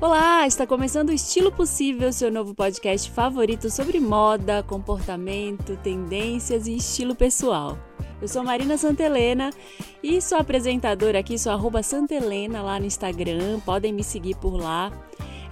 Olá, está começando o Estilo Possível, seu novo podcast favorito sobre moda, comportamento, tendências e estilo pessoal. Eu sou Marina Santelena e sou apresentadora aqui, sou arroba Santelena lá no Instagram, podem me seguir por lá.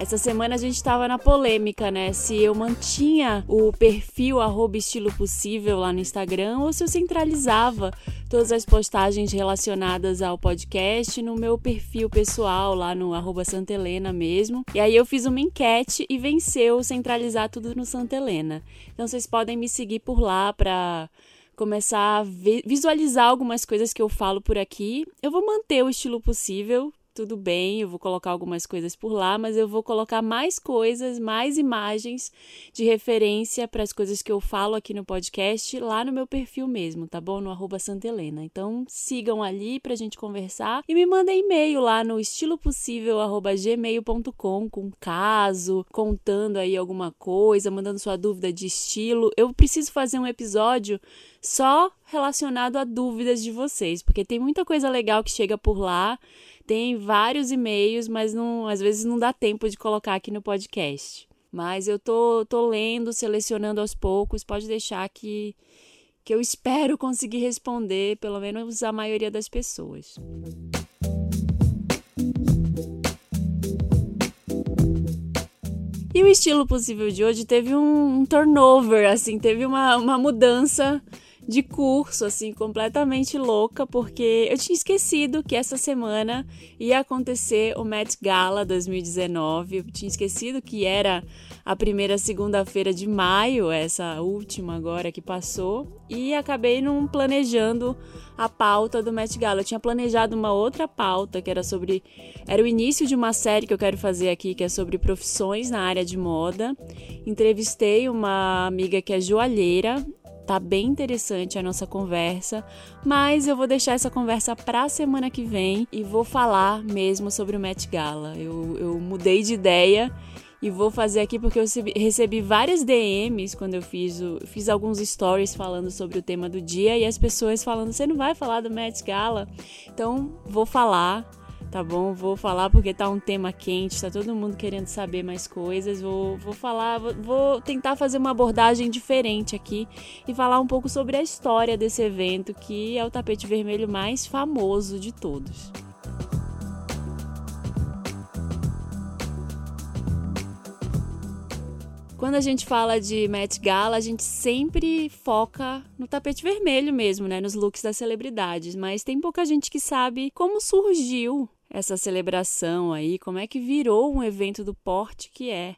Essa semana a gente estava na polêmica, né? Se eu mantinha o perfil arroba estilo possível lá no Instagram ou se eu centralizava todas as postagens relacionadas ao podcast no meu perfil pessoal lá no arroba Santa Helena mesmo. E aí eu fiz uma enquete e venceu centralizar tudo no Santa Helena. Então vocês podem me seguir por lá para começar a visualizar algumas coisas que eu falo por aqui. Eu vou manter o estilo possível, tudo bem, eu vou colocar algumas coisas por lá, mas eu vou colocar mais coisas, mais imagens de referência para as coisas que eu falo aqui no podcast lá no meu perfil mesmo, tá bom? No Santa Helena. Então sigam ali para a gente conversar e me mandem e-mail lá no estilopossível.gmail.com com caso, contando aí alguma coisa, mandando sua dúvida de estilo. Eu preciso fazer um episódio só relacionado a dúvidas de vocês, porque tem muita coisa legal que chega por lá tem vários e-mails, mas não, às vezes não dá tempo de colocar aqui no podcast. Mas eu tô, tô lendo, selecionando aos poucos. Pode deixar que, que eu espero conseguir responder, pelo menos a maioria das pessoas. E o estilo possível de hoje teve um, turnover, assim, teve uma, uma mudança de curso, assim, completamente louca, porque eu tinha esquecido que essa semana ia acontecer o Met Gala 2019. Eu tinha esquecido que era a primeira segunda-feira de maio, essa última agora que passou, e acabei não planejando a pauta do Met Gala. Eu tinha planejado uma outra pauta que era sobre. Era o início de uma série que eu quero fazer aqui, que é sobre profissões na área de moda. Entrevistei uma amiga que é joalheira Tá bem interessante a nossa conversa, mas eu vou deixar essa conversa para a semana que vem e vou falar mesmo sobre o Met Gala. Eu, eu mudei de ideia e vou fazer aqui porque eu recebi, várias DMs quando eu fiz, o, fiz alguns stories falando sobre o tema do dia e as pessoas falando: você não vai falar do Met Gala? Então vou falar tá bom? Vou falar porque tá um tema quente, tá todo mundo querendo saber mais coisas. Vou, vou falar, vou, vou tentar fazer uma abordagem diferente aqui e falar um pouco sobre a história desse evento, que é o tapete vermelho mais famoso de todos. Quando a gente fala de Met Gala, a gente sempre foca no tapete vermelho mesmo, né, nos looks das celebridades, mas tem pouca gente que sabe como surgiu essa celebração aí, como é que virou um evento do porte que é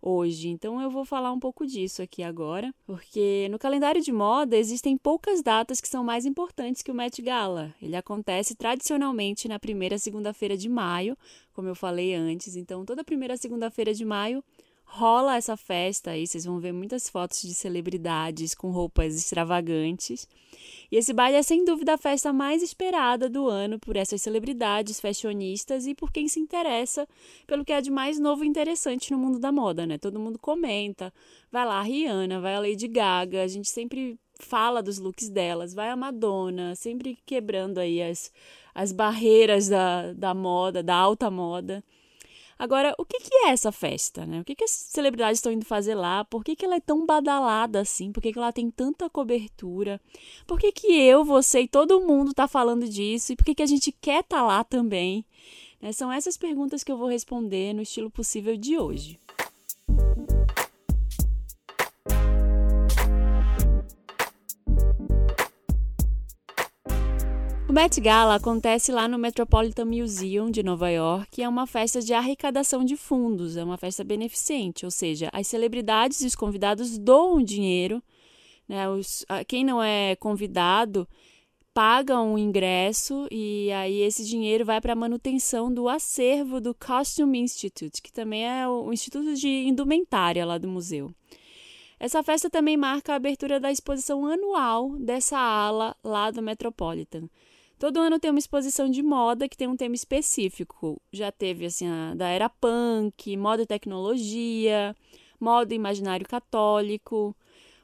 hoje. Então eu vou falar um pouco disso aqui agora, porque no calendário de moda existem poucas datas que são mais importantes que o Met Gala. Ele acontece tradicionalmente na primeira segunda-feira de maio, como eu falei antes. Então toda primeira segunda-feira de maio rola essa festa aí, vocês vão ver muitas fotos de celebridades com roupas extravagantes. E esse baile é sem dúvida a festa mais esperada do ano por essas celebridades, fashionistas e por quem se interessa pelo que é de mais novo e interessante no mundo da moda, né? Todo mundo comenta, vai lá a Rihanna, vai a Lady Gaga, a gente sempre fala dos looks delas, vai a Madonna, sempre quebrando aí as, as barreiras da, da moda, da alta moda. Agora, o que, que é essa festa, né? O que, que as celebridades estão indo fazer lá? Por que, que ela é tão badalada assim? Por que, que ela tem tanta cobertura? Por que, que eu, você e todo mundo está falando disso? E por que, que a gente quer estar tá lá também? Né? São essas perguntas que eu vou responder no estilo possível de hoje. O Met Gala acontece lá no Metropolitan Museum de Nova York e é uma festa de arrecadação de fundos, é uma festa beneficente, ou seja, as celebridades e os convidados doam dinheiro, né? Os, quem não é convidado paga um ingresso e aí esse dinheiro vai para a manutenção do acervo do Costume Institute, que também é o Instituto de Indumentária lá do museu. Essa festa também marca a abertura da exposição anual dessa ala lá do Metropolitan. Todo ano tem uma exposição de moda que tem um tema específico. Já teve assim a da era punk, moda e tecnologia, moda e imaginário católico.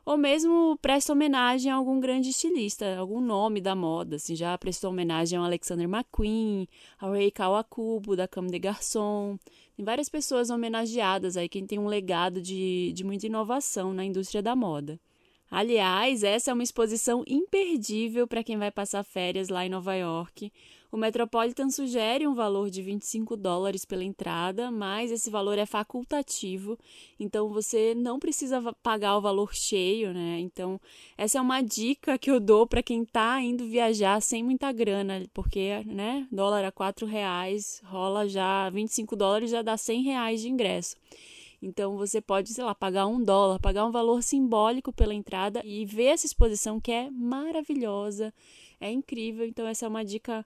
ou mesmo presta homenagem a algum grande estilista, algum nome da moda, assim, já prestou homenagem ao Alexander McQueen, ao Rei Kawakubo, da Comme des Garçons. Tem várias pessoas homenageadas aí, quem tem um legado de, de muita inovação na indústria da moda. Aliás, essa é uma exposição imperdível para quem vai passar férias lá em Nova York. O Metropolitan sugere um valor de 25 dólares pela entrada, mas esse valor é facultativo, então você não precisa pagar o valor cheio, né? Então, essa é uma dica que eu dou para quem está indo viajar sem muita grana, porque, né, dólar a 4 reais, rola já 25 dólares, já dá 100 reais de ingresso. Então você pode, sei lá, pagar um dólar, pagar um valor simbólico pela entrada e ver essa exposição que é maravilhosa, é incrível. Então essa é uma dica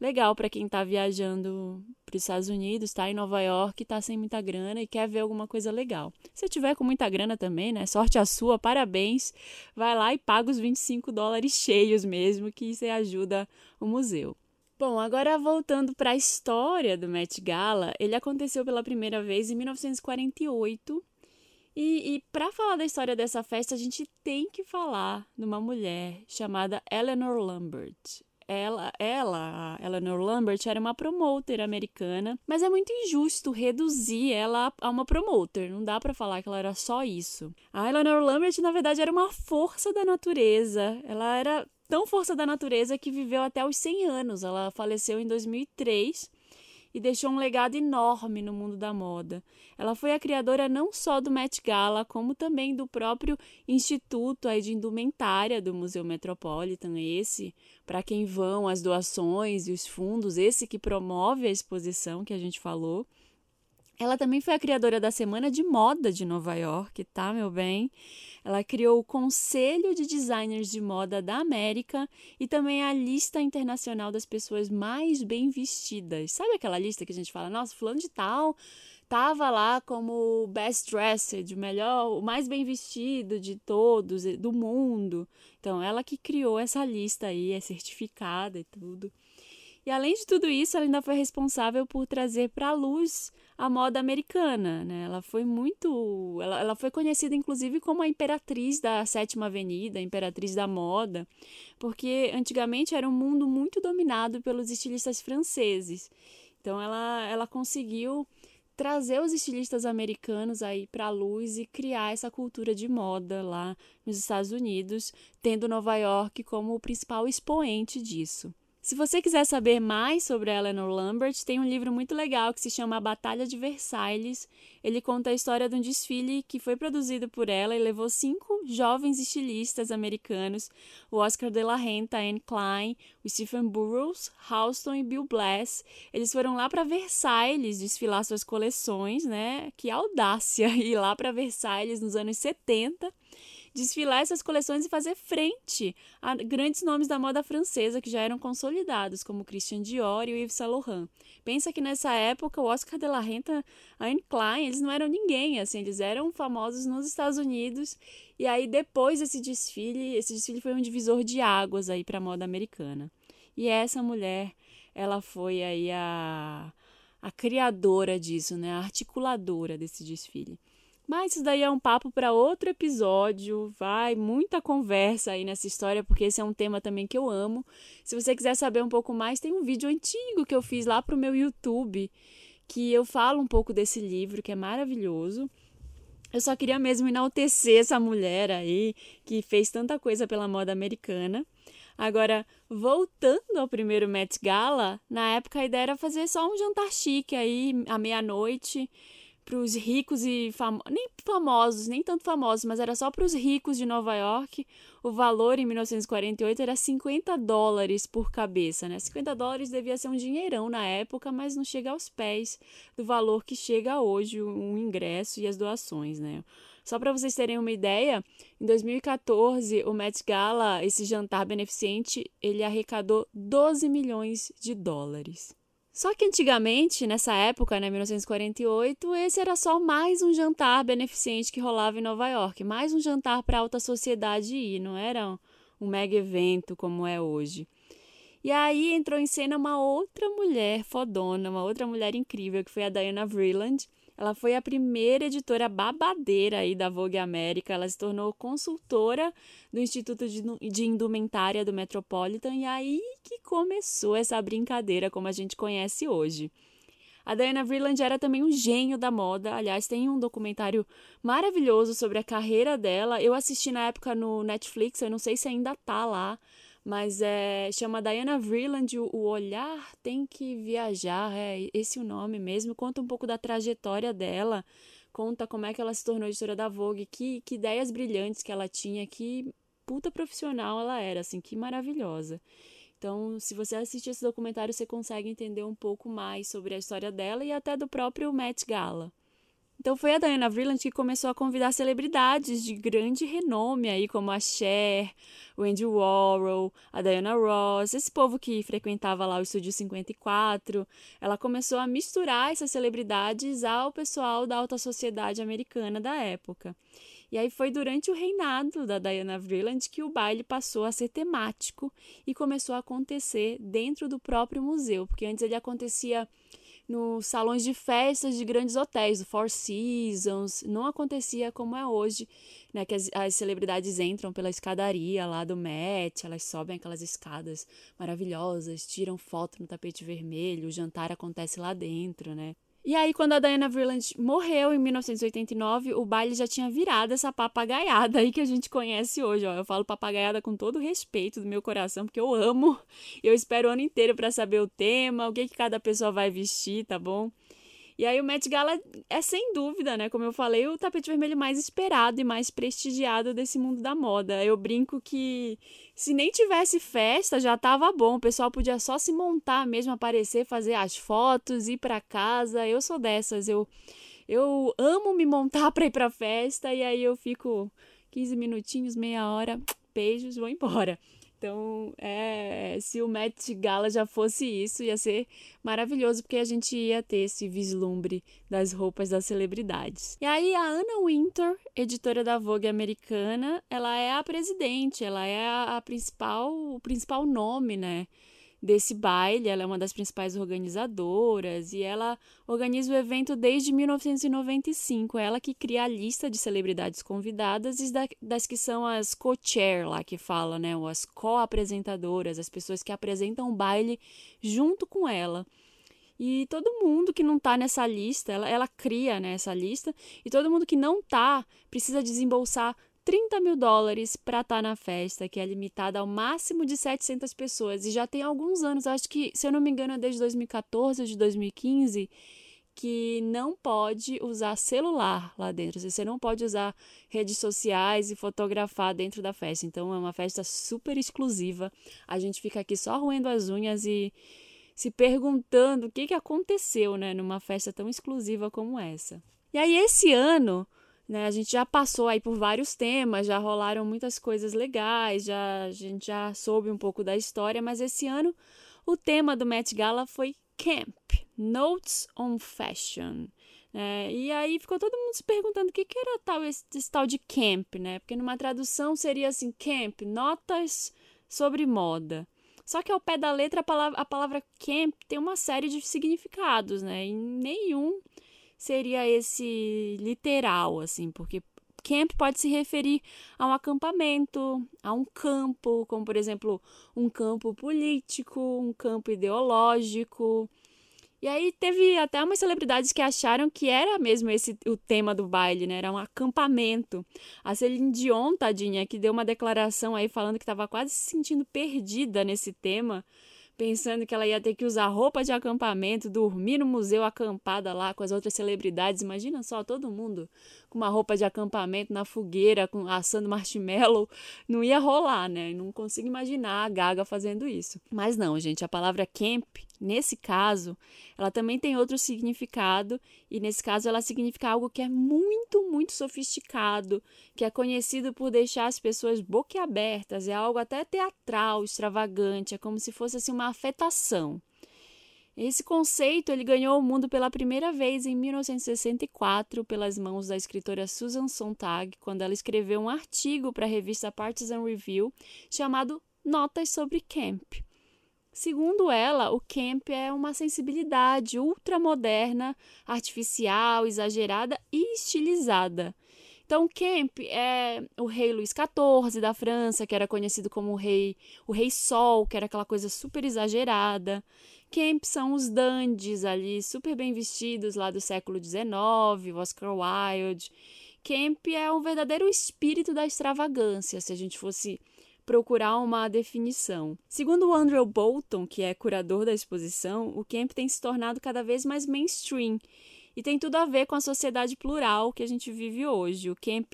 legal para quem está viajando para os Estados Unidos, está em Nova York, está sem muita grana e quer ver alguma coisa legal. Se tiver com muita grana também, né? Sorte a sua, parabéns. Vai lá e paga os 25 dólares cheios mesmo, que você ajuda o museu. Bom, agora voltando para a história do Met Gala, ele aconteceu pela primeira vez em 1948. E, e para falar da história dessa festa, a gente tem que falar de uma mulher chamada Eleanor Lambert. Ela, ela, a Eleanor Lambert, era uma promoter americana, mas é muito injusto reduzir ela a uma promoter. Não dá para falar que ela era só isso. A Eleanor Lambert, na verdade, era uma força da natureza. Ela era tão força da natureza que viveu até os 100 anos. Ela faleceu em 2003 e deixou um legado enorme no mundo da moda. Ela foi a criadora não só do Met Gala, como também do próprio Instituto de Indumentária do Museu Metropolitan, esse para quem vão as doações e os fundos, esse que promove a exposição que a gente falou. Ela também foi a criadora da Semana de Moda de Nova York, tá, meu bem? Ela criou o Conselho de Designers de Moda da América e também a lista internacional das pessoas mais bem vestidas. Sabe aquela lista que a gente fala, nossa, fulano de tal tava lá como best dressed, o melhor, o mais bem vestido de todos, do mundo. Então, ela que criou essa lista aí, é certificada e tudo. E além de tudo isso, ela ainda foi responsável por trazer para a luz a moda americana, né? Ela foi muito, ela, ela foi conhecida inclusive como a imperatriz da Sétima Avenida, imperatriz da moda, porque antigamente era um mundo muito dominado pelos estilistas franceses. Então ela, ela conseguiu trazer os estilistas americanos aí para a luz e criar essa cultura de moda lá nos Estados Unidos, tendo Nova York como o principal expoente disso. Se você quiser saber mais sobre Eleanor Lambert, tem um livro muito legal que se chama A Batalha de Versailles. Ele conta a história de um desfile que foi produzido por ela e levou cinco jovens estilistas americanos, o Oscar de la Renta, Anne Klein, o Stephen Burrows, Halston e Bill Blass. Eles foram lá para Versailles desfilar suas coleções, né? Que audácia ir lá para Versailles nos anos 70 desfilar essas coleções e fazer frente a grandes nomes da moda francesa que já eram consolidados, como Christian Dior e Yves Saint Laurent. Pensa que nessa época o Oscar de la Renta, a Anne Klein, eles não eram ninguém, assim, eles eram famosos nos Estados Unidos. E aí depois desse desfile, esse desfile foi um divisor de águas aí para a moda americana. E essa mulher, ela foi aí a a criadora disso, né, a articuladora desse desfile. Mas isso daí é um papo para outro episódio. Vai muita conversa aí nessa história, porque esse é um tema também que eu amo. Se você quiser saber um pouco mais, tem um vídeo antigo que eu fiz lá pro meu YouTube, que eu falo um pouco desse livro, que é maravilhoso. Eu só queria mesmo enaltecer essa mulher aí, que fez tanta coisa pela moda americana. Agora, voltando ao primeiro Met Gala, na época a ideia era fazer só um jantar chique aí, à meia-noite para os ricos e famosos, nem famosos, nem tanto famosos, mas era só para os ricos de Nova York. O valor em 1948 era 50 dólares por cabeça, né? 50 dólares devia ser um dinheirão na época, mas não chega aos pés do valor que chega hoje um ingresso e as doações, né? Só para vocês terem uma ideia, em 2014, o Met Gala, esse jantar beneficente, ele arrecadou 12 milhões de dólares. Só que antigamente, nessa época, né, 1948, esse era só mais um jantar beneficente que rolava em Nova York, mais um jantar para alta sociedade ir, não era um mega evento como é hoje. E aí entrou em cena uma outra mulher fodona, uma outra mulher incrível, que foi a Diana Vreeland. Ela foi a primeira editora babadeira aí da Vogue América. Ela se tornou consultora do Instituto de Indumentária do Metropolitan e aí que começou essa brincadeira como a gente conhece hoje. A Diana Vreeland era também um gênio da moda. Aliás, tem um documentário maravilhoso sobre a carreira dela. Eu assisti na época no Netflix, eu não sei se ainda tá lá, mas é chama Diana Vreeland, o olhar tem que viajar, é esse o nome mesmo. Conta um pouco da trajetória dela, conta como é que ela se tornou editora da Vogue, que, que ideias brilhantes que ela tinha, que puta profissional ela era, assim, que maravilhosa. Então, se você assistir esse documentário, você consegue entender um pouco mais sobre a história dela e até do próprio Met Gala. Então foi a Diana Vreeland que começou a convidar celebridades de grande renome aí, como a Cher, o Andy Warhol, a Diana Ross, esse povo que frequentava lá o Estúdio 54. Ela começou a misturar essas celebridades ao pessoal da alta sociedade americana da época. E aí foi durante o reinado da Diana Vreeland que o baile passou a ser temático e começou a acontecer dentro do próprio museu, porque antes ele acontecia nos salões de festas de grandes hotéis, o Four Seasons, não acontecia como é hoje, né, que as, as, celebridades entram pela escadaria lá do Met, elas sobem aquelas escadas maravilhosas, tiram foto no tapete vermelho, o jantar acontece lá dentro, né? E aí, quando a Diana Vreeland morreu em 1989, o baile já tinha virado essa papagaiada aí que a gente conhece hoje. Ó. Eu falo papagaiada com todo o respeito do meu coração, porque eu amo. Eu espero o ano inteiro para saber o tema, o que, que cada pessoa vai vestir, tá bom? E aí o Met Gala é sem dúvida, né? Como eu falei, o tapete vermelho mais esperado e mais prestigiado desse mundo da moda. Eu brinco que se nem tivesse festa já tava bom, o pessoal podia só se montar mesmo, aparecer, fazer as fotos, ir para casa. Eu sou dessas, eu eu amo me montar para ir para festa e aí eu fico 15 minutinhos, meia hora, beijos, vou embora. Então, é, se o Met Gala já fosse isso, ia ser maravilhoso, porque a gente ia ter esse vislumbre das roupas das celebridades. E aí, a Anna Wintour, editora da Vogue americana, ela é a presidente, ela é a, a principal, o principal nome, né? Desse baile. Ela é uma das principais organizadoras e ela organiza o evento desde 1995. É ela que cria a lista de celebridades convidadas e das que são as co-chair lá que fala, né? Ou as co-apresentadoras, as pessoas que apresentam o baile junto com ela. E todo mundo que não está nessa lista, ela, ela cria né, essa lista, e todo mundo que não está precisa desembolsar 30 mil dólares para estar tá na festa, que é limitada ao máximo de 700 pessoas. E já tem alguns anos, acho que, se eu não me engano, é desde 2014 ou de 2015, que não pode usar celular lá dentro. Você não pode usar redes sociais e fotografar dentro da festa. Então é uma festa super exclusiva. A gente fica aqui só roendo as unhas e se perguntando o que, que aconteceu né, numa festa tão exclusiva como essa. E aí, esse ano, né? A gente já passou aí por vários temas, já rolaram muitas coisas legais, já, a gente já soube um pouco da história, mas esse ano o tema do Met Gala foi Camp, Notes on Fashion. Né? E aí ficou todo mundo se perguntando o que, que era tal esse, esse tal de camp, né? Porque numa tradução seria assim, camp, notas sobre moda. Só que ao pé da letra a palavra, a palavra camp tem uma série de significados, né? E nenhum seria esse literal, assim, porque camp pode se referir a um acampamento, a um campo, como por exemplo, um campo político, um campo ideológico. E aí teve até umas celebridades que acharam que era mesmo esse o tema do baile, né? Era um acampamento. A Celine Dion, tadinha, que deu uma declaração aí falando que estava quase se sentindo perdida nesse tema pensando que ela ia ter que usar roupa de acampamento, dormir no museu acampada lá com as outras celebridades. Imagina só todo mundo com uma roupa de acampamento na fogueira, com assando marshmallow. Não ia rolar, né? Não consigo imaginar a Gaga fazendo isso. Mas não, gente, a palavra camp Nesse caso, ela também tem outro significado, e nesse caso ela significa algo que é muito, muito sofisticado, que é conhecido por deixar as pessoas boquiabertas, é algo até teatral, extravagante, é como se fosse assim uma afetação. Esse conceito ele ganhou o mundo pela primeira vez em 1964 pelas mãos da escritora Susan Sontag, quando ela escreveu um artigo para a revista Partisan Review chamado Notas sobre Camp. Segundo ela, o camp é uma sensibilidade ultramoderna, artificial, exagerada e estilizada. Então, Camp é o rei Luís XIV da França, que era conhecido como o rei, o rei Sol, que era aquela coisa super exagerada. Camp são os dandies ali, super bem vestidos lá do século XIX, Oscar Wilde. Camp é um verdadeiro espírito da extravagância, se a gente fosse procurar uma definição. Segundo o Andrew Bolton, que é curador da exposição, o camp tem se tornado cada vez mais mainstream e tem tudo a ver com a sociedade plural que a gente vive hoje. O camp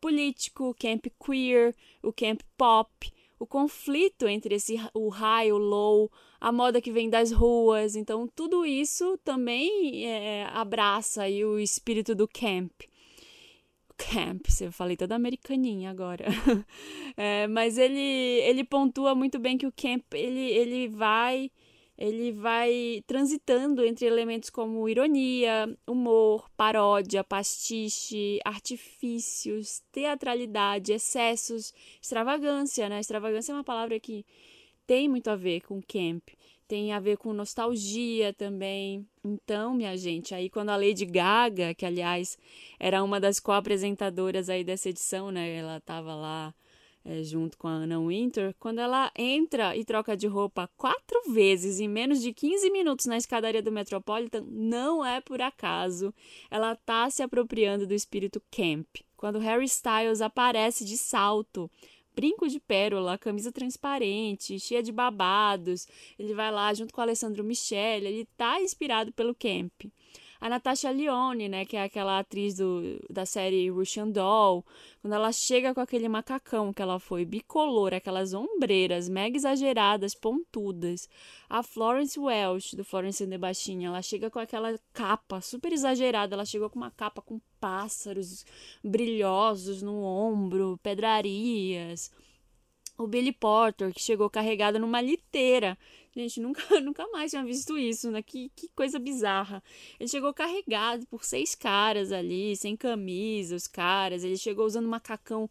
político, o camp queer, o camp pop, o conflito entre esse o high, o low, a moda que vem das ruas. Então, tudo isso também é, abraça aí o espírito do camp. Camp, eu falei toda americaninha agora. é, mas ele, ele pontua muito bem que o camp ele, ele vai ele vai transitando entre elementos como ironia, humor, paródia, pastiche, artifícios, teatralidade, excessos, extravagância, né? Extravagância é uma palavra que tem muito a ver com camp, tem a ver com nostalgia também. Então, minha gente, aí quando a Lady Gaga, que aliás era uma das co-apresentadoras aí dessa edição, né? Ela estava lá é, junto com a Anna Winter, quando ela entra e troca de roupa quatro vezes em menos de 15 minutos na escadaria do Metropolitan, não é por acaso. Ela está se apropriando do espírito camp. Quando Harry Styles aparece de salto, brinco de pérola, camisa transparente, cheia de babados, ele vai lá junto com Alessandro Michele, ele está inspirado pelo camp a Natasha Lyonne, né, que é aquela atriz do, da série Russian Doll, quando ela chega com aquele macacão que ela foi bicolor, aquelas ombreiras mega exageradas, pontudas. A Florence Welch, do Florence and the Baixinha, ela chega com aquela capa super exagerada, ela chegou com uma capa com pássaros brilhosos no ombro, pedrarias. O Billy Porter, que chegou carregado numa liteira. Gente, nunca, nunca mais tinha visto isso, né? Que, que coisa bizarra. Ele chegou carregado por seis caras ali, sem camisa, os caras. Ele chegou usando um macacão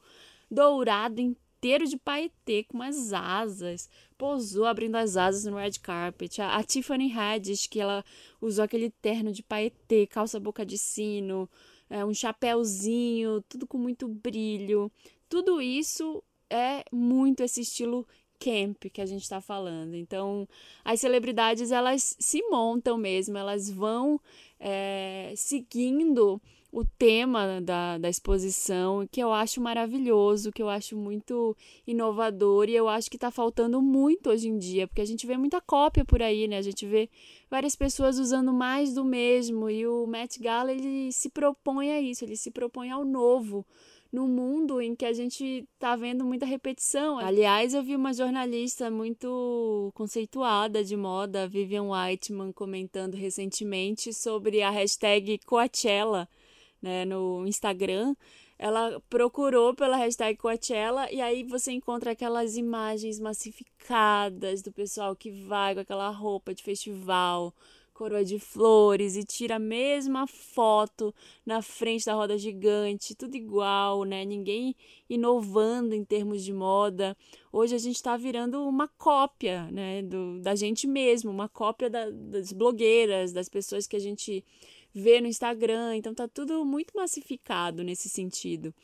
dourado inteiro de paetê, com umas asas. Posou abrindo as asas no red carpet. A, a Tiffany Haddish, que ela usou aquele terno de paetê, calça boca de sino, é, um chapéuzinho, tudo com muito brilho. Tudo isso é muito esse estilo camp que a gente está falando. Então, as celebridades elas se montam mesmo, elas vão é, seguindo o tema da, da exposição, que eu acho maravilhoso, que eu acho muito inovador e eu acho que está faltando muito hoje em dia, porque a gente vê muita cópia por aí, né? A gente vê várias pessoas usando mais do mesmo e o Met Gala ele se propõe a isso, ele se propõe ao novo num mundo em que a gente tá vendo muita repetição. Aliás, eu vi uma jornalista muito conceituada de moda, Vivian Whiteman, comentando recentemente sobre a hashtag Coachella né, no Instagram. Ela procurou pela hashtag Coachella e aí você encontra aquelas imagens massificadas do pessoal que vai com aquela roupa de festival, coroa de flores e tira a mesma foto na frente da roda gigante, tudo igual, né? Ninguém inovando em termos de moda. Hoje a gente está virando uma cópia, né, do, da gente mesmo, uma cópia da, das blogueiras, das pessoas que a gente vê no Instagram. Então tá tudo muito massificado nesse sentido.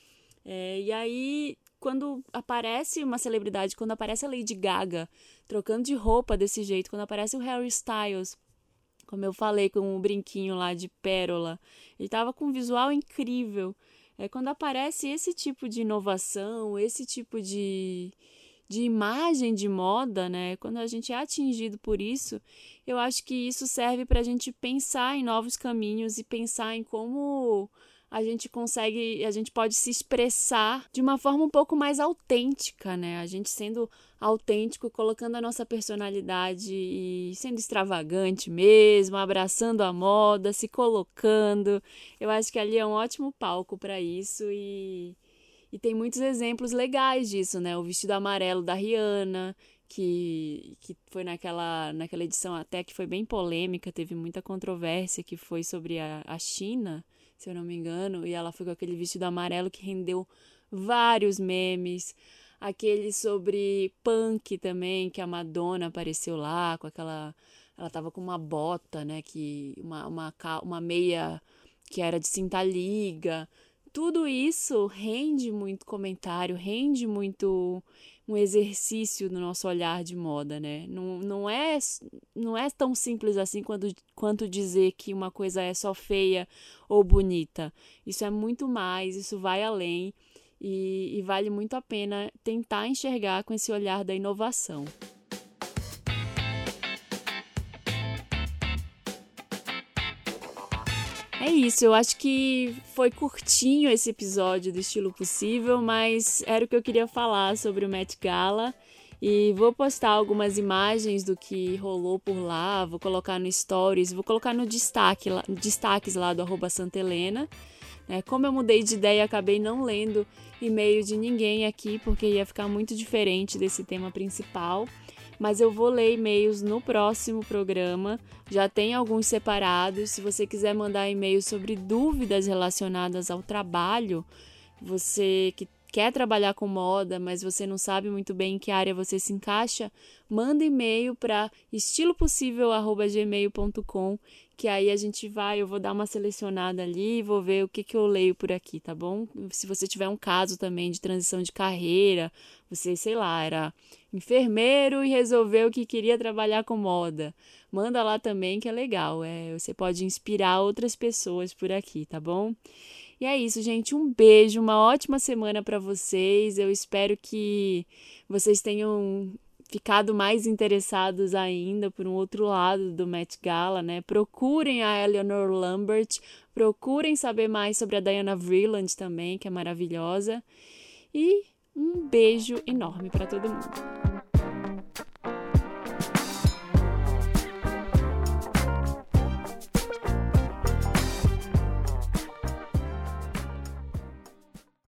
É, e aí quando aparece uma celebridade, quando aparece a Lady Gaga trocando de roupa desse jeito, quando aparece o Harry Styles como eu falei, com um brinquinho lá de pérola. Ele estava com um visual incrível. É quando aparece esse tipo de inovação, esse tipo de, de imagem de moda, né? Quando a gente é atingido por isso, eu acho que isso serve para a gente pensar em novos caminhos e pensar em como a gente consegue, a gente pode se expressar de uma forma um pouco mais autêntica, né? A gente sendo autêntico, colocando a nossa personalidade e sendo extravagante mesmo, abraçando a moda, se colocando. Eu acho que ali é um ótimo palco para isso e e tem muitos exemplos legais disso, né? O vestido amarelo da Rihanna, que, que foi naquela, naquela edição até que foi bem polêmica, teve muita controvérsia, que foi sobre a, a China, se eu não me engano, e ela foi com aquele vestido amarelo que rendeu vários memes. aquele sobre punk também, que a Madonna apareceu lá com aquela. Ela tava com uma bota, né? Que, uma, uma, uma meia que era de cinta liga. Tudo isso rende muito comentário, rende muito um exercício no nosso olhar de moda, né? Não, não, é, não é tão simples assim quando, quanto dizer que uma coisa é só feia ou bonita. Isso é muito mais, isso vai além e, e vale muito a pena tentar enxergar com esse olhar da inovação. É isso, eu acho que foi curtinho esse episódio do Estilo Possível, mas era o que eu queria falar sobre o Met Gala. E vou postar algumas imagens do que rolou por lá, vou colocar no Stories, vou colocar no destaque, destaques lá do arroba Santa Helena. É, como eu mudei de ideia, acabei não lendo e-mail de ninguém aqui, porque ia ficar muito diferente desse tema principal mas eu vou ler e-mails no próximo programa. Já tem alguns separados. Se você quiser mandar e-mail sobre dúvidas relacionadas ao trabalho, você que quer trabalhar com moda, mas você não sabe muito bem em que área você se encaixa, manda e-mail para estilopossível@gmail.com, que aí a gente vai, eu vou dar uma selecionada ali vou ver o que, que eu leio por aqui, tá bom? Se você tiver um caso também de transição de carreira, você, sei lá, era enfermeiro e resolveu que queria trabalhar com moda. Manda lá também que é legal. É, você pode inspirar outras pessoas por aqui, tá bom? E é isso, gente. Um beijo, uma ótima semana para vocês. Eu espero que vocês tenham ficado mais interessados ainda por um outro lado do Met Gala, né? Procurem a Eleanor Lambert, procurem saber mais sobre a Diana Vreeland também, que é maravilhosa. E um beijo enorme para todo mundo.